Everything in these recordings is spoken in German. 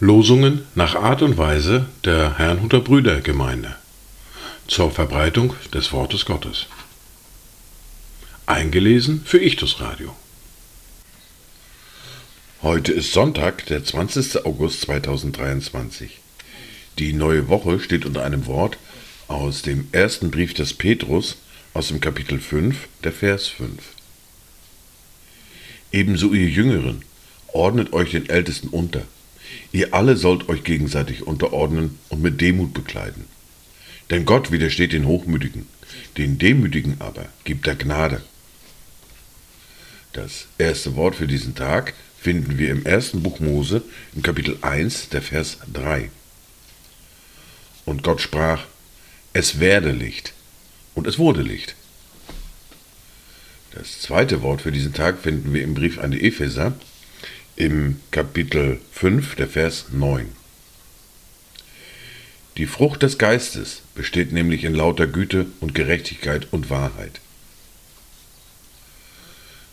Losungen nach Art und Weise der Herrnhuter Brüdergemeinde zur Verbreitung des Wortes Gottes. Eingelesen für Ichtus Radio. Heute ist Sonntag, der 20. August 2023. Die neue Woche steht unter einem Wort aus dem ersten Brief des Petrus aus dem Kapitel 5, der Vers 5. Ebenso ihr Jüngeren, ordnet euch den Ältesten unter. Ihr alle sollt euch gegenseitig unterordnen und mit Demut bekleiden. Denn Gott widersteht den Hochmütigen, den Demütigen aber gibt er Gnade. Das erste Wort für diesen Tag finden wir im ersten Buch Mose im Kapitel 1, der Vers 3. Und Gott sprach, es werde Licht. Und es wurde Licht. Das zweite Wort für diesen Tag finden wir im Brief an die Epheser im Kapitel 5, der Vers 9. Die Frucht des Geistes besteht nämlich in lauter Güte und Gerechtigkeit und Wahrheit.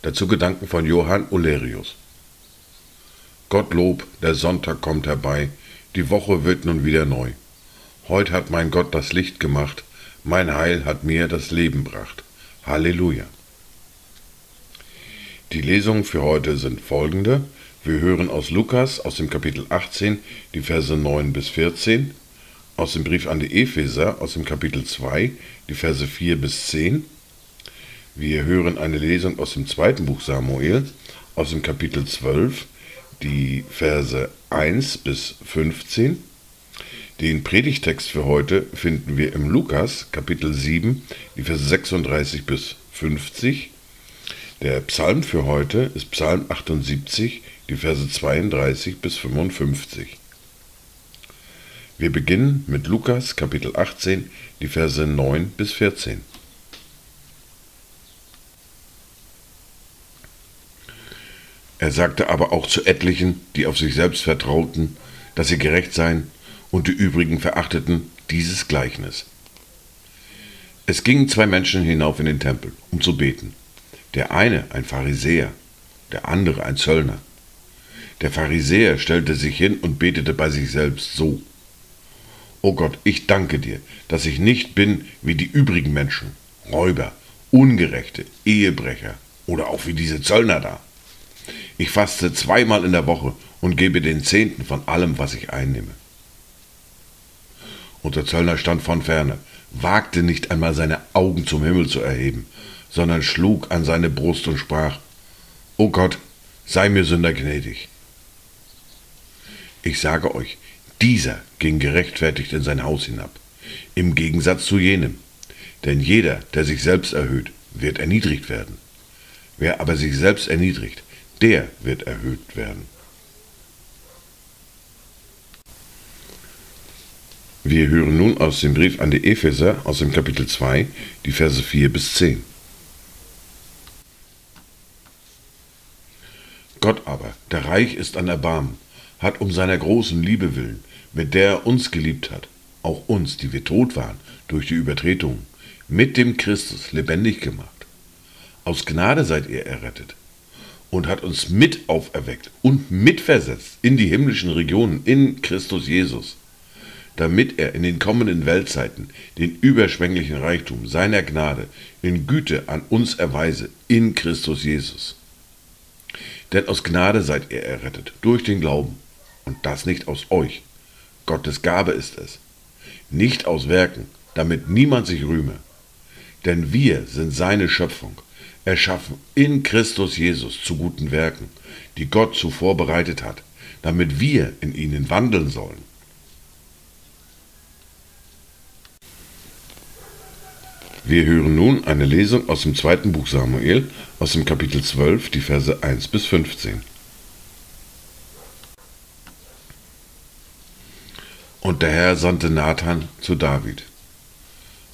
Dazu Gedanken von Johann Olerius. Gottlob, der Sonntag kommt herbei, die Woche wird nun wieder neu. Heut hat mein Gott das Licht gemacht, mein Heil hat mir das Leben gebracht. Halleluja. Die Lesungen für heute sind folgende. Wir hören aus Lukas aus dem Kapitel 18 die Verse 9 bis 14, aus dem Brief an die Epheser aus dem Kapitel 2 die Verse 4 bis 10. Wir hören eine Lesung aus dem zweiten Buch Samuel aus dem Kapitel 12 die Verse 1 bis 15 den Predigtext für heute finden wir im Lukas Kapitel 7, die Verse 36 bis 50. Der Psalm für heute ist Psalm 78, die Verse 32 bis 55. Wir beginnen mit Lukas Kapitel 18, die Verse 9 bis 14. Er sagte aber auch zu etlichen, die auf sich selbst vertrauten, dass sie gerecht seien und die übrigen verachteten dieses Gleichnis. Es gingen zwei Menschen hinauf in den Tempel, um zu beten. Der eine ein Pharisäer, der andere ein Zöllner. Der Pharisäer stellte sich hin und betete bei sich selbst so. O Gott, ich danke dir, dass ich nicht bin wie die übrigen Menschen, Räuber, Ungerechte, Ehebrecher oder auch wie diese Zöllner da. Ich faste zweimal in der Woche und gebe den Zehnten von allem, was ich einnehme. Und der Zöllner stand von ferne, wagte nicht einmal seine Augen zum Himmel zu erheben, sondern schlug an seine Brust und sprach, O Gott, sei mir Sünder gnädig. Ich sage euch, dieser ging gerechtfertigt in sein Haus hinab, im Gegensatz zu jenem. Denn jeder, der sich selbst erhöht, wird erniedrigt werden. Wer aber sich selbst erniedrigt, der wird erhöht werden. Wir hören nun aus dem Brief an die Epheser aus dem Kapitel 2 die Verse 4 bis 10. Gott aber, der reich ist an Erbarmen, hat um seiner großen Liebe willen, mit der er uns geliebt hat, auch uns, die wir tot waren durch die Übertretungen, mit dem Christus lebendig gemacht. Aus Gnade seid ihr errettet und hat uns mit auferweckt und mitversetzt in die himmlischen Regionen in Christus Jesus damit er in den kommenden Weltzeiten den überschwänglichen Reichtum seiner Gnade in Güte an uns erweise in Christus Jesus. Denn aus Gnade seid ihr errettet, durch den Glauben, und das nicht aus euch. Gottes Gabe ist es, nicht aus Werken, damit niemand sich rühme. Denn wir sind seine Schöpfung, erschaffen in Christus Jesus zu guten Werken, die Gott zuvor bereitet hat, damit wir in ihnen wandeln sollen. Wir hören nun eine Lesung aus dem zweiten Buch Samuel, aus dem Kapitel 12, die Verse 1 bis 15. Und der Herr sandte Nathan zu David.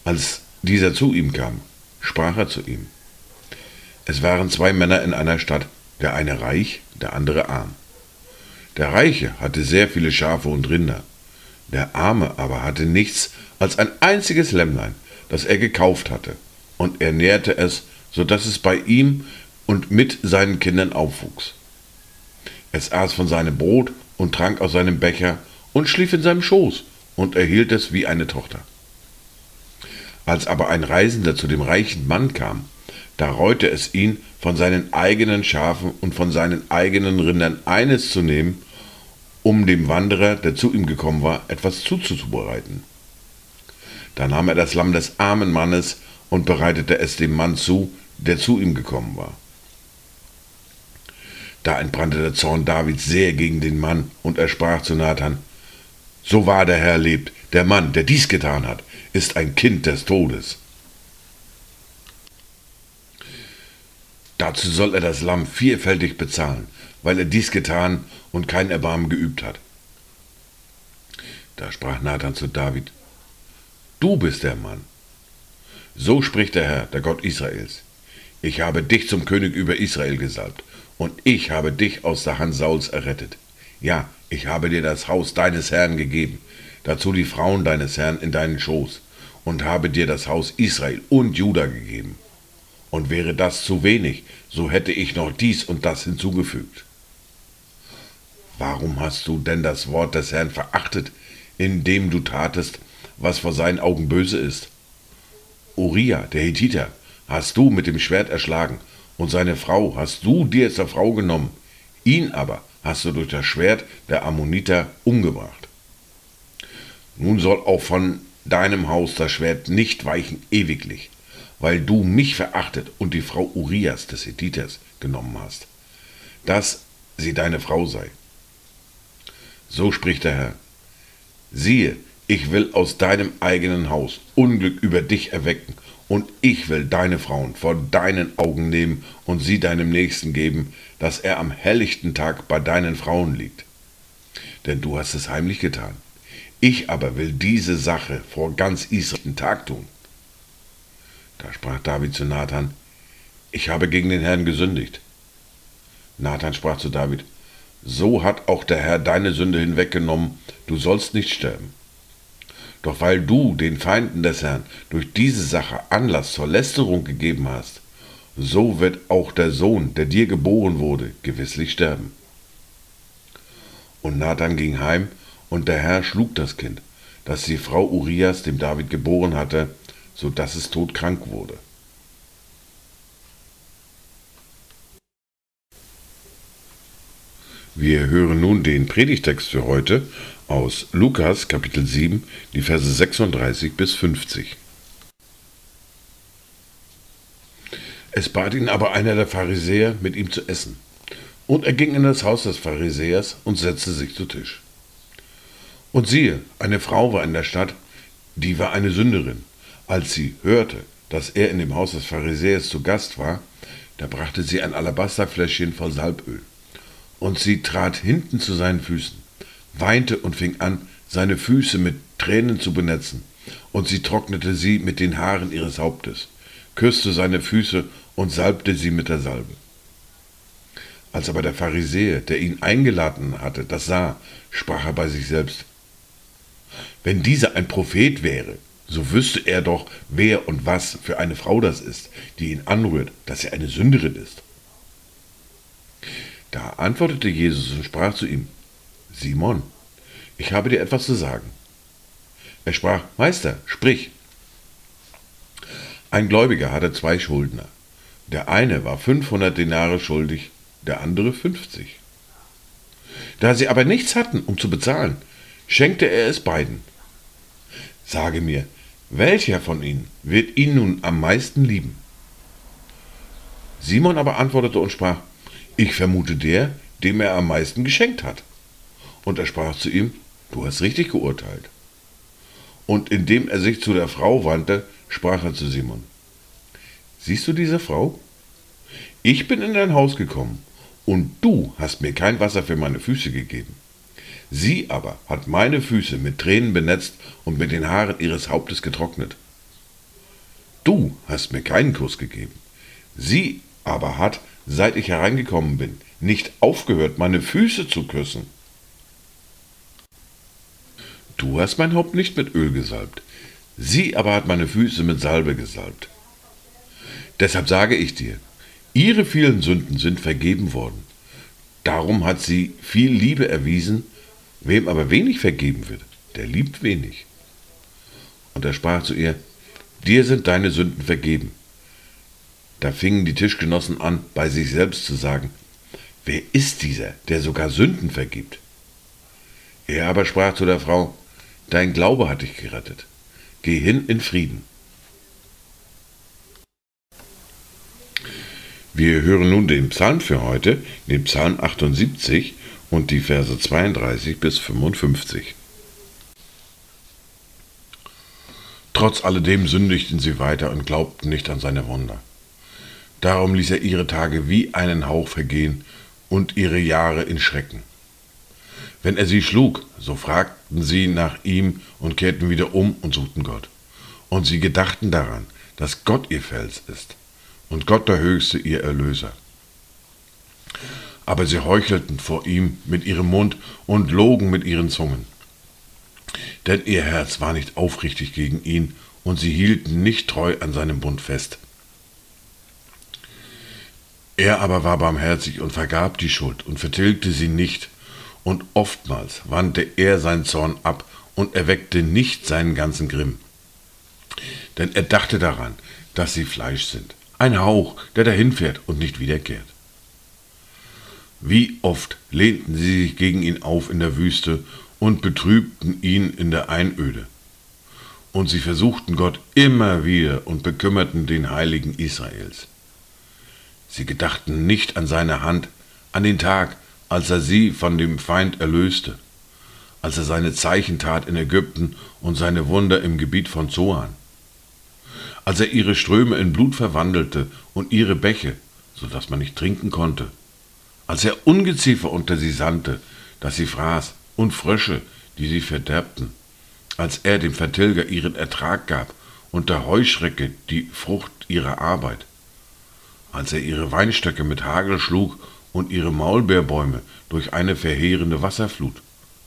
Als dieser zu ihm kam, sprach er zu ihm. Es waren zwei Männer in einer Stadt, der eine reich, der andere arm. Der Reiche hatte sehr viele Schafe und Rinder, der Arme aber hatte nichts als ein einziges Lämmlein, das er gekauft hatte, und er nährte es so dass es bei ihm und mit seinen Kindern aufwuchs. Es aß von seinem Brot und trank aus seinem Becher und schlief in seinem Schoß und erhielt es wie eine Tochter. Als aber ein Reisender zu dem reichen Mann kam, da reute es ihn, von seinen eigenen Schafen und von seinen eigenen Rindern eines zu nehmen, um dem Wanderer, der zu ihm gekommen war, etwas zuzubereiten. Da nahm er das Lamm des armen Mannes und bereitete es dem Mann zu, der zu ihm gekommen war. Da entbrannte der Zorn Davids sehr gegen den Mann, und er sprach zu Nathan, So wahr der Herr lebt, der Mann, der dies getan hat, ist ein Kind des Todes. Dazu soll er das Lamm vierfältig bezahlen, weil er dies getan und kein Erbarmen geübt hat. Da sprach Nathan zu David, Du bist der Mann. So spricht der Herr, der Gott Israels. Ich habe dich zum König über Israel gesalbt, und ich habe dich aus der Hand Sauls errettet. Ja, ich habe dir das Haus deines Herrn gegeben, dazu die Frauen deines Herrn in deinen Schoß, und habe dir das Haus Israel und Juda gegeben. Und wäre das zu wenig, so hätte ich noch dies und das hinzugefügt. Warum hast du denn das Wort des Herrn verachtet, indem du tatest, was vor seinen Augen böse ist? Uriah, der Hethiter, hast du mit dem Schwert erschlagen, und seine Frau hast du dir zur Frau genommen, ihn aber hast du durch das Schwert der Ammoniter umgebracht. Nun soll auch von deinem Haus das Schwert nicht weichen ewiglich, weil du mich verachtet und die Frau Urias des Hethiters genommen hast, dass sie deine Frau sei. So spricht der Herr. Siehe, ich will aus deinem eigenen Haus Unglück über dich erwecken, und ich will deine Frauen vor deinen Augen nehmen und sie deinem Nächsten geben, dass er am helllichten Tag bei deinen Frauen liegt. Denn du hast es heimlich getan. Ich aber will diese Sache vor ganz Israel Tag tun. Da sprach David zu Nathan, ich habe gegen den Herrn gesündigt. Nathan sprach zu David, so hat auch der Herr deine Sünde hinweggenommen, du sollst nicht sterben. Doch weil du den Feinden des Herrn durch diese Sache Anlass zur Lästerung gegeben hast, so wird auch der Sohn, der dir geboren wurde, gewisslich sterben. Und Nathan ging heim, und der Herr schlug das Kind, das die Frau Urias dem David geboren hatte, so dass es todkrank wurde. Wir hören nun den Predigtext für heute aus Lukas Kapitel 7, die Verse 36 bis 50. Es bat ihn aber einer der Pharisäer, mit ihm zu essen. Und er ging in das Haus des Pharisäers und setzte sich zu Tisch. Und siehe, eine Frau war in der Stadt, die war eine Sünderin. Als sie hörte, dass er in dem Haus des Pharisäers zu Gast war, da brachte sie ein Alabasterfläschchen voll Salböl. Und sie trat hinten zu seinen Füßen, weinte und fing an, seine Füße mit Tränen zu benetzen. Und sie trocknete sie mit den Haaren ihres Hauptes, küsste seine Füße und salbte sie mit der Salbe. Als aber der Pharisäer, der ihn eingeladen hatte, das sah, sprach er bei sich selbst, wenn dieser ein Prophet wäre, so wüsste er doch, wer und was für eine Frau das ist, die ihn anrührt, dass sie eine Sünderin ist. Da antwortete Jesus und sprach zu ihm, Simon, ich habe dir etwas zu sagen. Er sprach, Meister, sprich. Ein Gläubiger hatte zwei Schuldner. Der eine war 500 Denare schuldig, der andere 50. Da sie aber nichts hatten, um zu bezahlen, schenkte er es beiden. Sage mir, welcher von ihnen wird ihn nun am meisten lieben? Simon aber antwortete und sprach, ich vermute der, dem er am meisten geschenkt hat. Und er sprach zu ihm, du hast richtig geurteilt. Und indem er sich zu der Frau wandte, sprach er zu Simon, siehst du diese Frau? Ich bin in dein Haus gekommen, und du hast mir kein Wasser für meine Füße gegeben. Sie aber hat meine Füße mit Tränen benetzt und mit den Haaren ihres Hauptes getrocknet. Du hast mir keinen Kuss gegeben. Sie aber hat, seit ich hereingekommen bin, nicht aufgehört, meine Füße zu küssen. Du hast mein Haupt nicht mit Öl gesalbt, sie aber hat meine Füße mit Salbe gesalbt. Deshalb sage ich dir, ihre vielen Sünden sind vergeben worden. Darum hat sie viel Liebe erwiesen, wem aber wenig vergeben wird, der liebt wenig. Und er sprach zu ihr, dir sind deine Sünden vergeben. Da fingen die Tischgenossen an, bei sich selbst zu sagen, wer ist dieser, der sogar Sünden vergibt? Er aber sprach zu der Frau, dein Glaube hat dich gerettet. Geh hin in Frieden. Wir hören nun den Psalm für heute, den Psalm 78 und die Verse 32 bis 55. Trotz alledem sündigten sie weiter und glaubten nicht an seine Wunder. Darum ließ er ihre Tage wie einen Hauch vergehen und ihre Jahre in Schrecken. Wenn er sie schlug, so fragten sie nach ihm und kehrten wieder um und suchten Gott. Und sie gedachten daran, dass Gott ihr Fels ist und Gott der Höchste ihr Erlöser. Aber sie heuchelten vor ihm mit ihrem Mund und logen mit ihren Zungen. Denn ihr Herz war nicht aufrichtig gegen ihn, und sie hielten nicht treu an seinem Bund fest. Er aber war barmherzig und vergab die Schuld und vertilgte sie nicht, und oftmals wandte er sein Zorn ab und erweckte nicht seinen ganzen Grimm. Denn er dachte daran, dass sie Fleisch sind, ein Hauch, der dahinfährt und nicht wiederkehrt. Wie oft lehnten sie sich gegen ihn auf in der Wüste und betrübten ihn in der Einöde. Und sie versuchten Gott immer wieder und bekümmerten den Heiligen Israels. Sie gedachten nicht an seine Hand, an den Tag, als er sie von dem Feind erlöste, als er seine Zeichen tat in Ägypten und seine Wunder im Gebiet von Zoan. Als er ihre Ströme in Blut verwandelte und ihre Bäche, so dass man nicht trinken konnte, als er Ungeziefer unter sie sandte, dass sie fraß, und Frösche, die sie verderbten, als er dem Vertilger ihren Ertrag gab und der Heuschrecke die Frucht ihrer Arbeit, als er ihre Weinstöcke mit Hagel schlug und ihre Maulbeerbäume durch eine verheerende Wasserflut,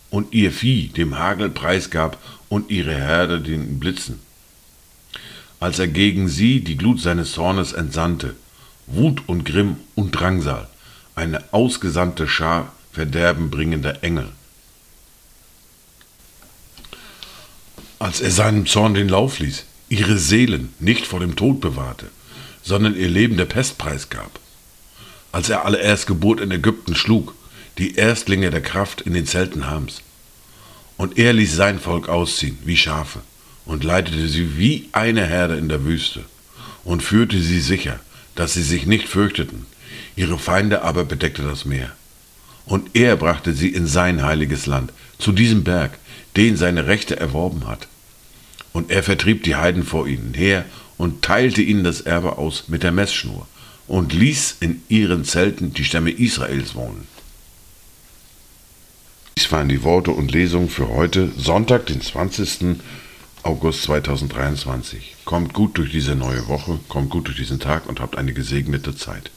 und ihr Vieh dem Hagel preisgab und ihre Herde den Blitzen, als er gegen sie die Glut seines Zornes entsandte, Wut und Grimm und Drangsal, eine ausgesandte Schar verderbenbringender Engel. Als er seinem Zorn den Lauf ließ, ihre Seelen nicht vor dem Tod bewahrte, sondern ihr Leben der Pest preisgab. Als er alle Erstgeburt in Ägypten schlug, die Erstlinge der Kraft in den Zelten Hams. Und er ließ sein Volk ausziehen wie Schafe und leitete sie wie eine Herde in der Wüste und führte sie sicher, dass sie sich nicht fürchteten. Ihre Feinde aber bedeckte das Meer. Und er brachte sie in sein heiliges Land, zu diesem Berg, den seine Rechte erworben hat. Und er vertrieb die Heiden vor ihnen her und teilte ihnen das Erbe aus mit der Messschnur und ließ in ihren Zelten die Stämme Israels wohnen. Dies waren die Worte und Lesungen für heute, Sonntag, den 20. August 2023. Kommt gut durch diese neue Woche, kommt gut durch diesen Tag und habt eine gesegnete Zeit.